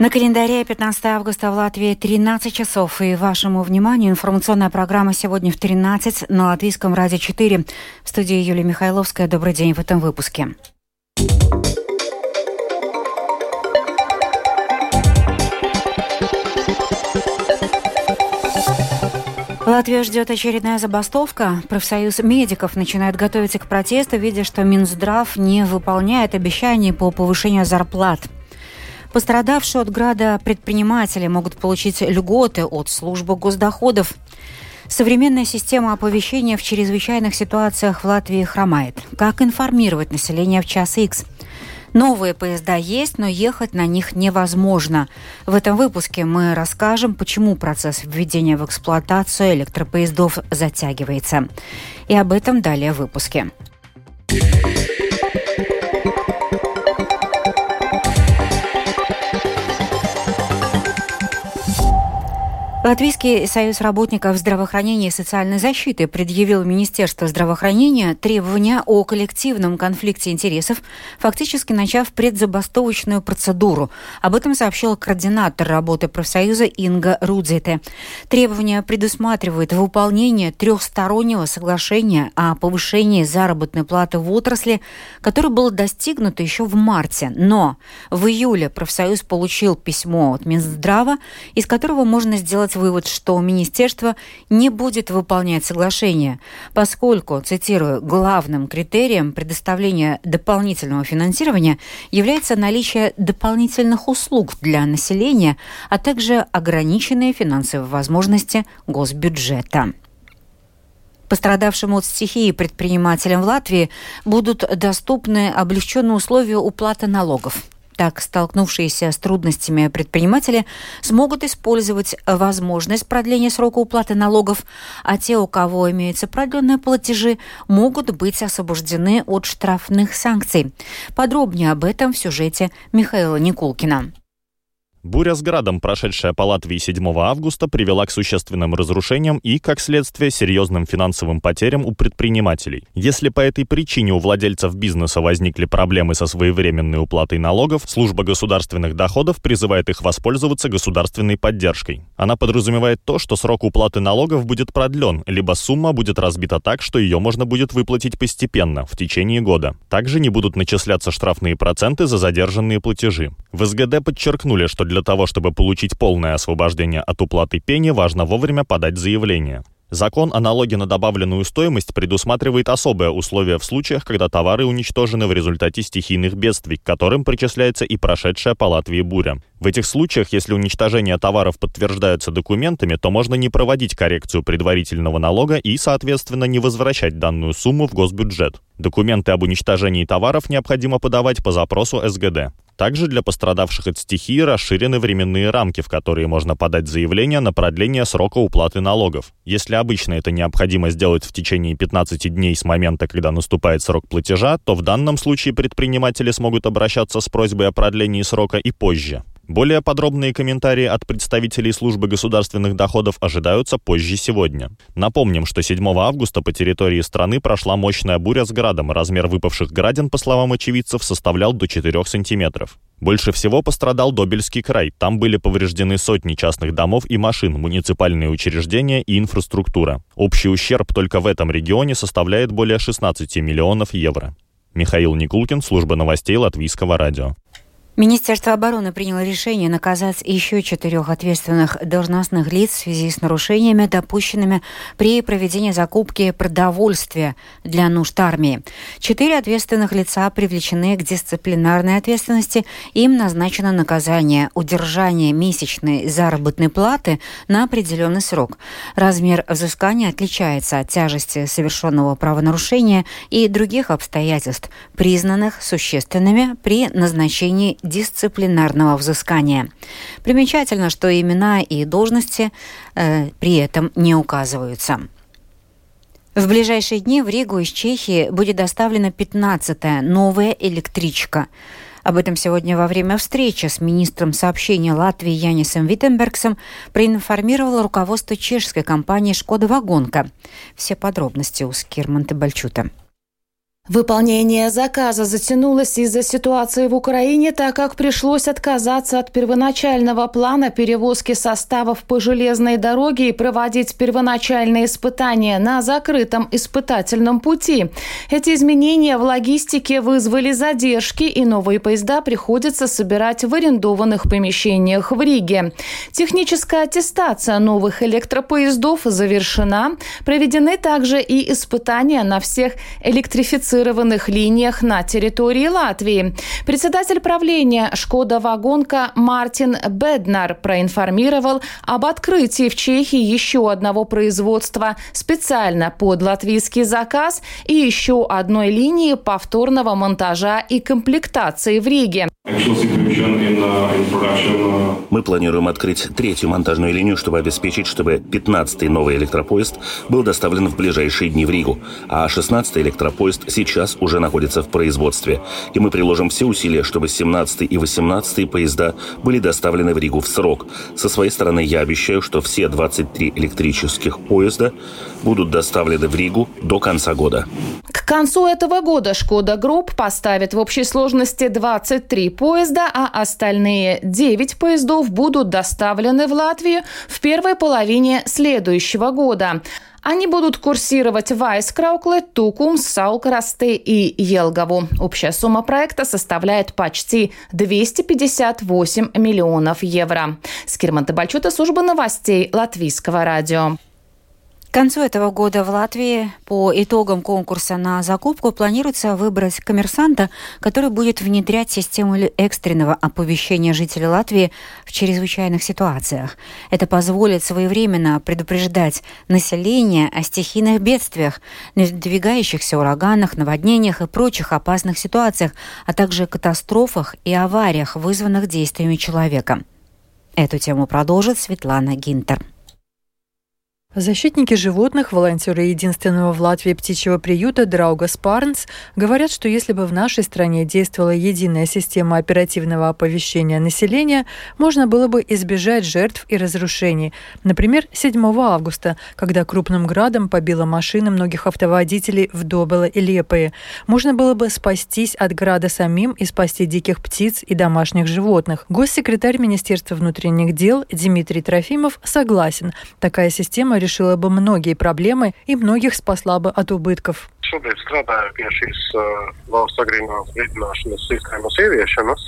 На календаре 15 августа в Латвии 13 часов. И вашему вниманию информационная программа сегодня в 13 на Латвийском радио 4. В студии Юлия Михайловская. Добрый день в этом выпуске. Латвию ждет очередная забастовка. Профсоюз медиков начинает готовиться к протесту, видя, что Минздрав не выполняет обещаний по повышению зарплат. Пострадавшие от града предприниматели могут получить льготы от службы госдоходов. Современная система оповещения в чрезвычайных ситуациях в Латвии хромает. Как информировать население в час X? Новые поезда есть, но ехать на них невозможно. В этом выпуске мы расскажем, почему процесс введения в эксплуатацию электропоездов затягивается. И об этом далее в выпуске. Латвийский союз работников здравоохранения и социальной защиты предъявил Министерству здравоохранения требования о коллективном конфликте интересов, фактически начав предзабастовочную процедуру. Об этом сообщил координатор работы профсоюза Инга Рудзите. Требования предусматривают выполнение трехстороннего соглашения о повышении заработной платы в отрасли, которое было достигнуто еще в марте. Но в июле профсоюз получил письмо от Минздрава, из которого можно сделать сделать вывод, что министерство не будет выполнять соглашение, поскольку, цитирую, главным критерием предоставления дополнительного финансирования является наличие дополнительных услуг для населения, а также ограниченные финансовые возможности госбюджета. Пострадавшим от стихии предпринимателям в Латвии будут доступны облегченные условия уплаты налогов. Так, столкнувшиеся с трудностями предприниматели смогут использовать возможность продления срока уплаты налогов, а те, у кого имеются продленные платежи, могут быть освобождены от штрафных санкций. Подробнее об этом в сюжете Михаила Никулкина. Буря с градом, прошедшая по Латвии 7 августа, привела к существенным разрушениям и, как следствие, серьезным финансовым потерям у предпринимателей. Если по этой причине у владельцев бизнеса возникли проблемы со своевременной уплатой налогов, служба государственных доходов призывает их воспользоваться государственной поддержкой. Она подразумевает то, что срок уплаты налогов будет продлен, либо сумма будет разбита так, что ее можно будет выплатить постепенно, в течение года. Также не будут начисляться штрафные проценты за задержанные платежи. В СГД подчеркнули, что для того, чтобы получить полное освобождение от уплаты пени, важно вовремя подать заявление. Закон о налоге на добавленную стоимость предусматривает особые условия в случаях, когда товары уничтожены в результате стихийных бедствий, к которым причисляется и прошедшая по Латвии буря. В этих случаях, если уничтожение товаров подтверждаются документами, то можно не проводить коррекцию предварительного налога и, соответственно, не возвращать данную сумму в госбюджет. Документы об уничтожении товаров необходимо подавать по запросу СГД. Также для пострадавших от стихии расширены временные рамки, в которые можно подать заявление на продление срока уплаты налогов. Если обычно это необходимо сделать в течение 15 дней с момента, когда наступает срок платежа, то в данном случае предприниматели смогут обращаться с просьбой о продлении срока и позже. Более подробные комментарии от представителей службы государственных доходов ожидаются позже сегодня. Напомним, что 7 августа по территории страны прошла мощная буря с градом. Размер выпавших градин, по словам очевидцев, составлял до 4 сантиметров. Больше всего пострадал Добельский край. Там были повреждены сотни частных домов и машин, муниципальные учреждения и инфраструктура. Общий ущерб только в этом регионе составляет более 16 миллионов евро. Михаил Никулкин, служба новостей Латвийского радио. Министерство обороны приняло решение наказать еще четырех ответственных должностных лиц в связи с нарушениями, допущенными при проведении закупки продовольствия для нужд армии. Четыре ответственных лица привлечены к дисциплинарной ответственности. Им назначено наказание удержание месячной заработной платы на определенный срок. Размер взыскания отличается от тяжести совершенного правонарушения и других обстоятельств, признанных существенными при назначении дисциплинарного взыскания. Примечательно, что имена и должности э, при этом не указываются. В ближайшие дни в Ригу из Чехии будет доставлена 15-я новая электричка. Об этом сегодня во время встречи с министром сообщения Латвии Янисом Виттенбергсом проинформировало руководство чешской компании «Шкода Вагонка». Все подробности у Скирманта Бальчута. Выполнение заказа затянулось из-за ситуации в Украине, так как пришлось отказаться от первоначального плана перевозки составов по железной дороге и проводить первоначальные испытания на закрытом испытательном пути. Эти изменения в логистике вызвали задержки, и новые поезда приходится собирать в арендованных помещениях в Риге. Техническая аттестация новых электропоездов завершена. Проведены также и испытания на всех электрифицированных электрифицированных линиях на территории Латвии. Председатель правления «Шкода Вагонка» Мартин Беднар проинформировал об открытии в Чехии еще одного производства специально под латвийский заказ и еще одной линии повторного монтажа и комплектации в Риге. Мы планируем открыть третью монтажную линию, чтобы обеспечить, чтобы 15-й новый электропоезд был доставлен в ближайшие дни в Ригу, а 16-й электропоезд сейчас уже находится в производстве. И мы приложим все усилия, чтобы 17-й и 18-й поезда были доставлены в Ригу в срок. Со своей стороны я обещаю, что все 23 электрических поезда будут доставлены в Ригу до конца года. К концу этого года «Škoda Group» поставит в общей сложности 23 поезда, а остальные 9 поездов будут доставлены в Латвию в первой половине следующего года. Они будут курсировать в Айскраукле, Тукумс, Саукарасте и Елгову. Общая сумма проекта составляет почти 258 миллионов евро. Скирман Табальчута, служба новостей Латвийского радио. К концу этого года в Латвии по итогам конкурса на закупку планируется выбрать коммерсанта, который будет внедрять систему экстренного оповещения жителей Латвии в чрезвычайных ситуациях. Это позволит своевременно предупреждать население о стихийных бедствиях, надвигающихся ураганах, наводнениях и прочих опасных ситуациях, а также катастрофах и авариях, вызванных действиями человека. Эту тему продолжит Светлана Гинтер. Защитники животных, волонтеры единственного в Латвии птичьего приюта Драуга Спарнс говорят, что если бы в нашей стране действовала единая система оперативного оповещения населения, можно было бы избежать жертв и разрушений. Например, 7 августа, когда крупным градом побила машины многих автоводителей в Добело и Лепое. Можно было бы спастись от града самим и спасти диких птиц и домашних животных. Госсекретарь Министерства внутренних дел Дмитрий Трофимов согласен. Такая система решила бы многие проблемы и многих спасла бы от убытков.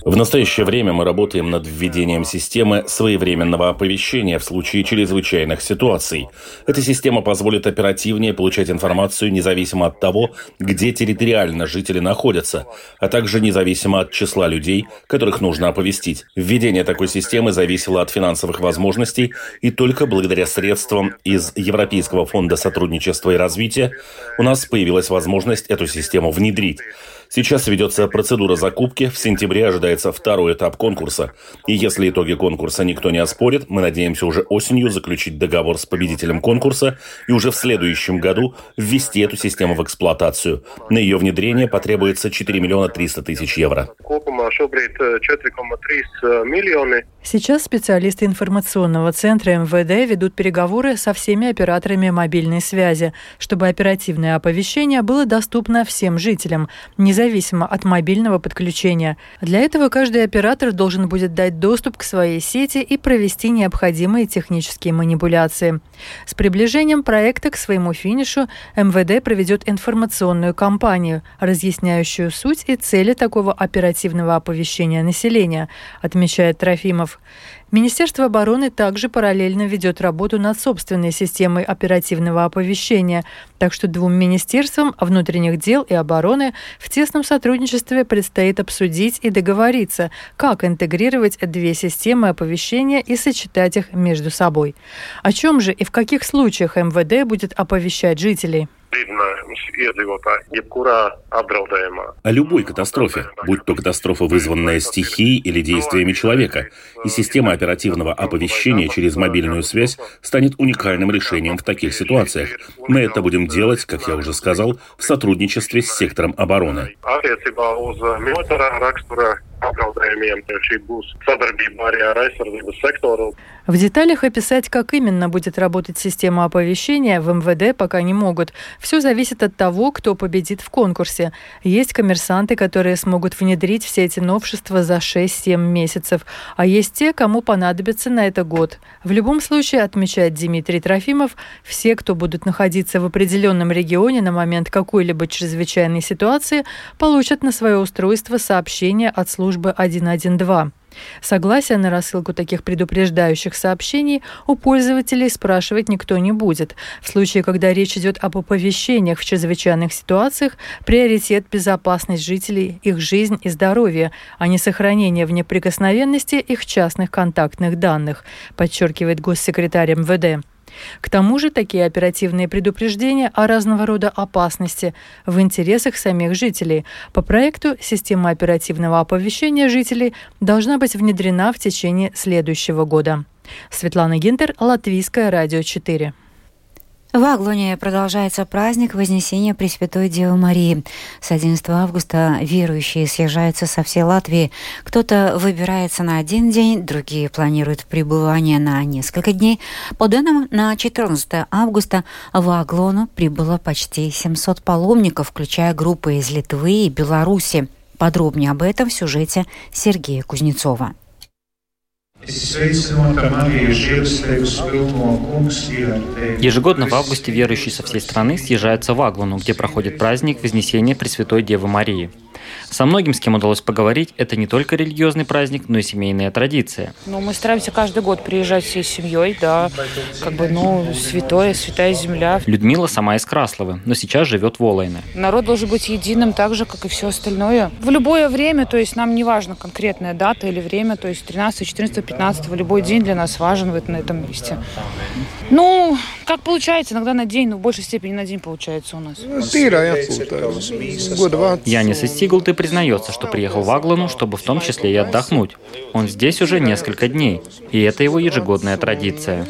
В настоящее время мы работаем над введением системы своевременного оповещения в случае чрезвычайных ситуаций. Эта система позволит оперативнее получать информацию независимо от того, где территориально жители находятся, а также независимо от числа людей, которых нужно оповестить. Введение такой системы зависело от финансовых возможностей, и только благодаря средствам из Европейского фонда сотрудничества и развития у нас появилась возможность эту систему внедрить. Сейчас ведется процедура закупки, в сентябре ожидается второй этап конкурса. И если итоги конкурса никто не оспорит, мы надеемся уже осенью заключить договор с победителем конкурса и уже в следующем году ввести эту систему в эксплуатацию. На ее внедрение потребуется 4 миллиона 300 тысяч евро. Сейчас специалисты информационного центра МВД ведут переговоры со всеми операторами мобильной связи, чтобы оперативное оповещение было доступно всем жителям, независимо независимо от мобильного подключения. Для этого каждый оператор должен будет дать доступ к своей сети и провести необходимые технические манипуляции. С приближением проекта к своему финишу МВД проведет информационную кампанию, разъясняющую суть и цели такого оперативного оповещения населения, отмечает Трофимов. Министерство обороны также параллельно ведет работу над собственной системой оперативного оповещения, так что двум министерствам внутренних дел и обороны в тесном сотрудничестве предстоит обсудить и договориться, как интегрировать две системы оповещения и сочетать их между собой. О чем же и в каких случаях МВД будет оповещать жителей? О любой катастрофе, будь то катастрофа, вызванная стихией или действиями человека, и система оперативного оповещения через мобильную связь станет уникальным решением в таких ситуациях. Мы это будем делать, как я уже сказал, в сотрудничестве с сектором обороны. Apdraudējumiem. Šī būs sadarbība arī ar aizsardzības sektoru. В деталях описать, как именно будет работать система оповещения, в МВД пока не могут. Все зависит от того, кто победит в конкурсе. Есть коммерсанты, которые смогут внедрить все эти новшества за 6-7 месяцев, а есть те, кому понадобится на это год. В любом случае, отмечает Дмитрий Трофимов, все, кто будут находиться в определенном регионе на момент какой-либо чрезвычайной ситуации, получат на свое устройство сообщение от службы 112. Согласия на рассылку таких предупреждающих сообщений у пользователей спрашивать никто не будет. В случае, когда речь идет об оповещениях в чрезвычайных ситуациях, приоритет – безопасность жителей, их жизнь и здоровье, а не сохранение в неприкосновенности их частных контактных данных, подчеркивает госсекретарь МВД. К тому же такие оперативные предупреждения о разного рода опасности в интересах самих жителей. По проекту система оперативного оповещения жителей должна быть внедрена в течение следующего года. Светлана Гинтер, Латвийское радио 4. В Аглоне продолжается праздник Вознесения Пресвятой Девы Марии. С 11 августа верующие съезжаются со всей Латвии. Кто-то выбирается на один день, другие планируют пребывание на несколько дней. По данным на 14 августа в Аглону прибыло почти 700 паломников, включая группы из Литвы и Беларуси. Подробнее об этом в сюжете Сергея Кузнецова. Ежегодно в августе верующие со всей страны съезжаются в Аглону, где проходит праздник Вознесения Пресвятой Девы Марии. Со многим, с кем удалось поговорить, это не только религиозный праздник, но и семейная традиция. Ну, мы стараемся каждый год приезжать всей семьей, да, как бы, ну, святое, святая земля. Людмила сама из Красловы, но сейчас живет в Олайне. Народ должен быть единым так же, как и все остальное. В любое время, то есть нам не важно конкретная дата или время, то есть 13, 14, 15, любой день для нас важен в, на этом месте. Ну, как получается, иногда на день, но в большей степени на день получается у нас. Янис из Сиглты признается, что приехал в Аглану, чтобы в том числе и отдохнуть. Он здесь уже несколько дней, и это его ежегодная традиция.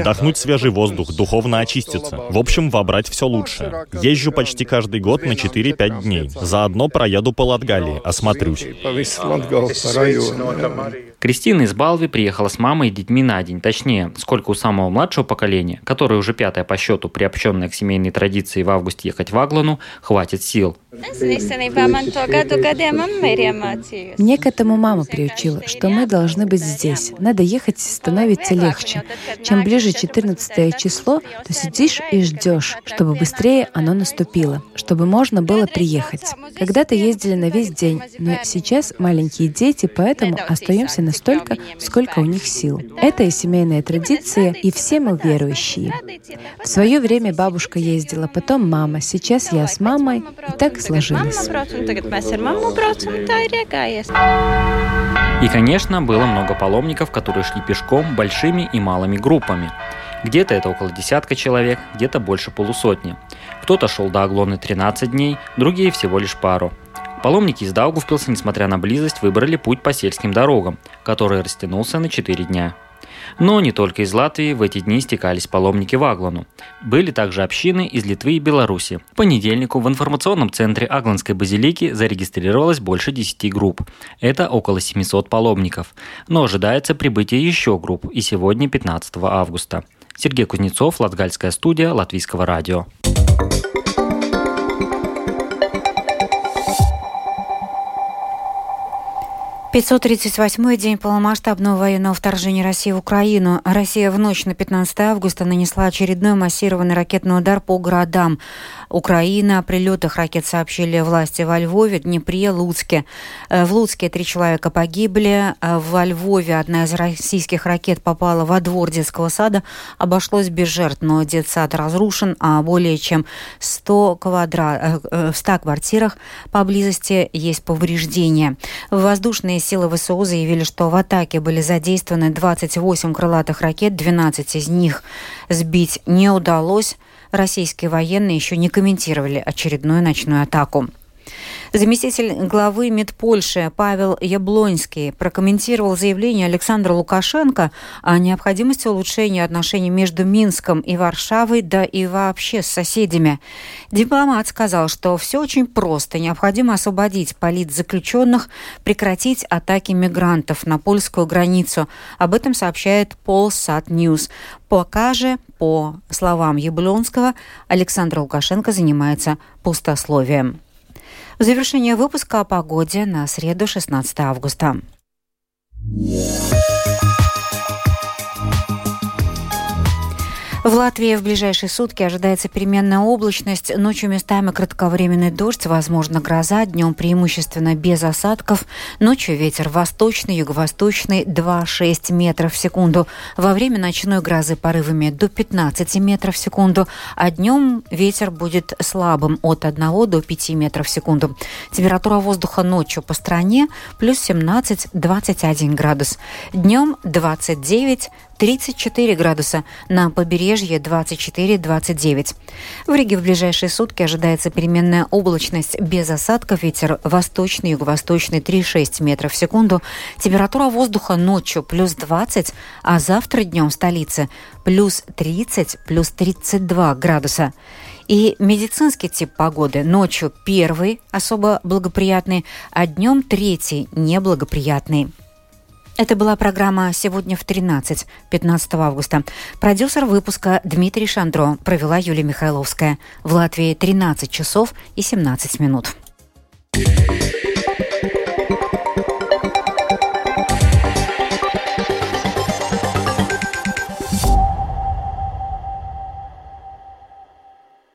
Вдохнуть свежий воздух, духовно очиститься. В общем, вобрать все лучшее. Езжу почти каждый год на 4-5 дней. Заодно проеду по Латгалии, осмотрюсь. Кристина из Балви приехала с мамой и детьми на день. Точнее, сколько у самого младшего поколения, которое уже пятое по счету, приобщенное к семейной традиции в августе ехать в Аглану, хватит сил. Мне к этому мама приучила, что мы должны быть здесь. Надо ехать, становится легче. Чем ближе 14 число, то сидишь и ждешь, чтобы быстрее оно наступило, чтобы можно было приехать. Когда-то ездили на весь день, но сейчас маленькие дети, поэтому остаемся настолько, сколько у них сил. Это и семейная традиция, и все мы верующие. В свое время бабушка ездила, потом мама, сейчас я с мамой, и так сложилось. И, конечно, было много паломников, которые шли пешком большими и малыми группами. Где-то это около десятка человек, где-то больше полусотни. Кто-то шел до Аглоны 13 дней, другие всего лишь пару. Паломники из Даугавпилса, несмотря на близость, выбрали путь по сельским дорогам, который растянулся на 4 дня. Но не только из Латвии в эти дни стекались паломники в Аглану. Были также общины из Литвы и Беларуси. В понедельнику в информационном центре Агланской базилики зарегистрировалось больше 10 групп. Это около 700 паломников. Но ожидается прибытие еще групп и сегодня 15 августа. Сергей Кузнецов, Латгальская студия Латвийского радио. 538-й день полномасштабного военного вторжения России в Украину. Россия в ночь на 15 августа нанесла очередной массированный ракетный удар по городам. Украина о прилетах ракет сообщили власти во Львове, Днепре, Луцке. Э, в Луцке три человека погибли. Э, во Львове одна из российских ракет попала во двор детского сада. Обошлось без жертв, но детсад разрушен, а более чем 100, квадра... Э, в 100 квартирах поблизости есть повреждения. Воздушные силы ВСУ заявили, что в атаке были задействованы 28 крылатых ракет, 12 из них сбить не удалось. Российские военные еще не комментировали очередную ночную атаку. Заместитель главы Медпольши Павел Яблонский прокомментировал заявление Александра Лукашенко о необходимости улучшения отношений между Минском и Варшавой, да и вообще с соседями. Дипломат сказал, что все очень просто. Необходимо освободить политзаключенных, прекратить атаки мигрантов на польскую границу. Об этом сообщает Polsat News. Пока же, по словам Яблонского, Александр Лукашенко занимается пустословием. Завершение выпуска о погоде на среду 16 августа. В Латвии в ближайшие сутки ожидается переменная облачность. Ночью местами кратковременный дождь, возможно гроза, днем преимущественно без осадков. Ночью ветер восточный, юго-восточный 2-6 метров в секунду. Во время ночной грозы порывами до 15 метров в секунду, а днем ветер будет слабым от 1 до 5 метров в секунду. Температура воздуха ночью по стране плюс 17-21 градус. Днем 29 34 градуса, на побережье 24-29. В Риге в ближайшие сутки ожидается переменная облачность без осадков, ветер восточный, юго-восточный 3-6 метров в секунду, температура воздуха ночью плюс 20, а завтра днем в столице плюс 30, плюс 32 градуса. И медицинский тип погоды ночью первый особо благоприятный, а днем третий неблагоприятный. Это была программа «Сегодня в 13», 15 августа. Продюсер выпуска Дмитрий Шандро провела Юлия Михайловская. В Латвии 13 часов и 17 минут.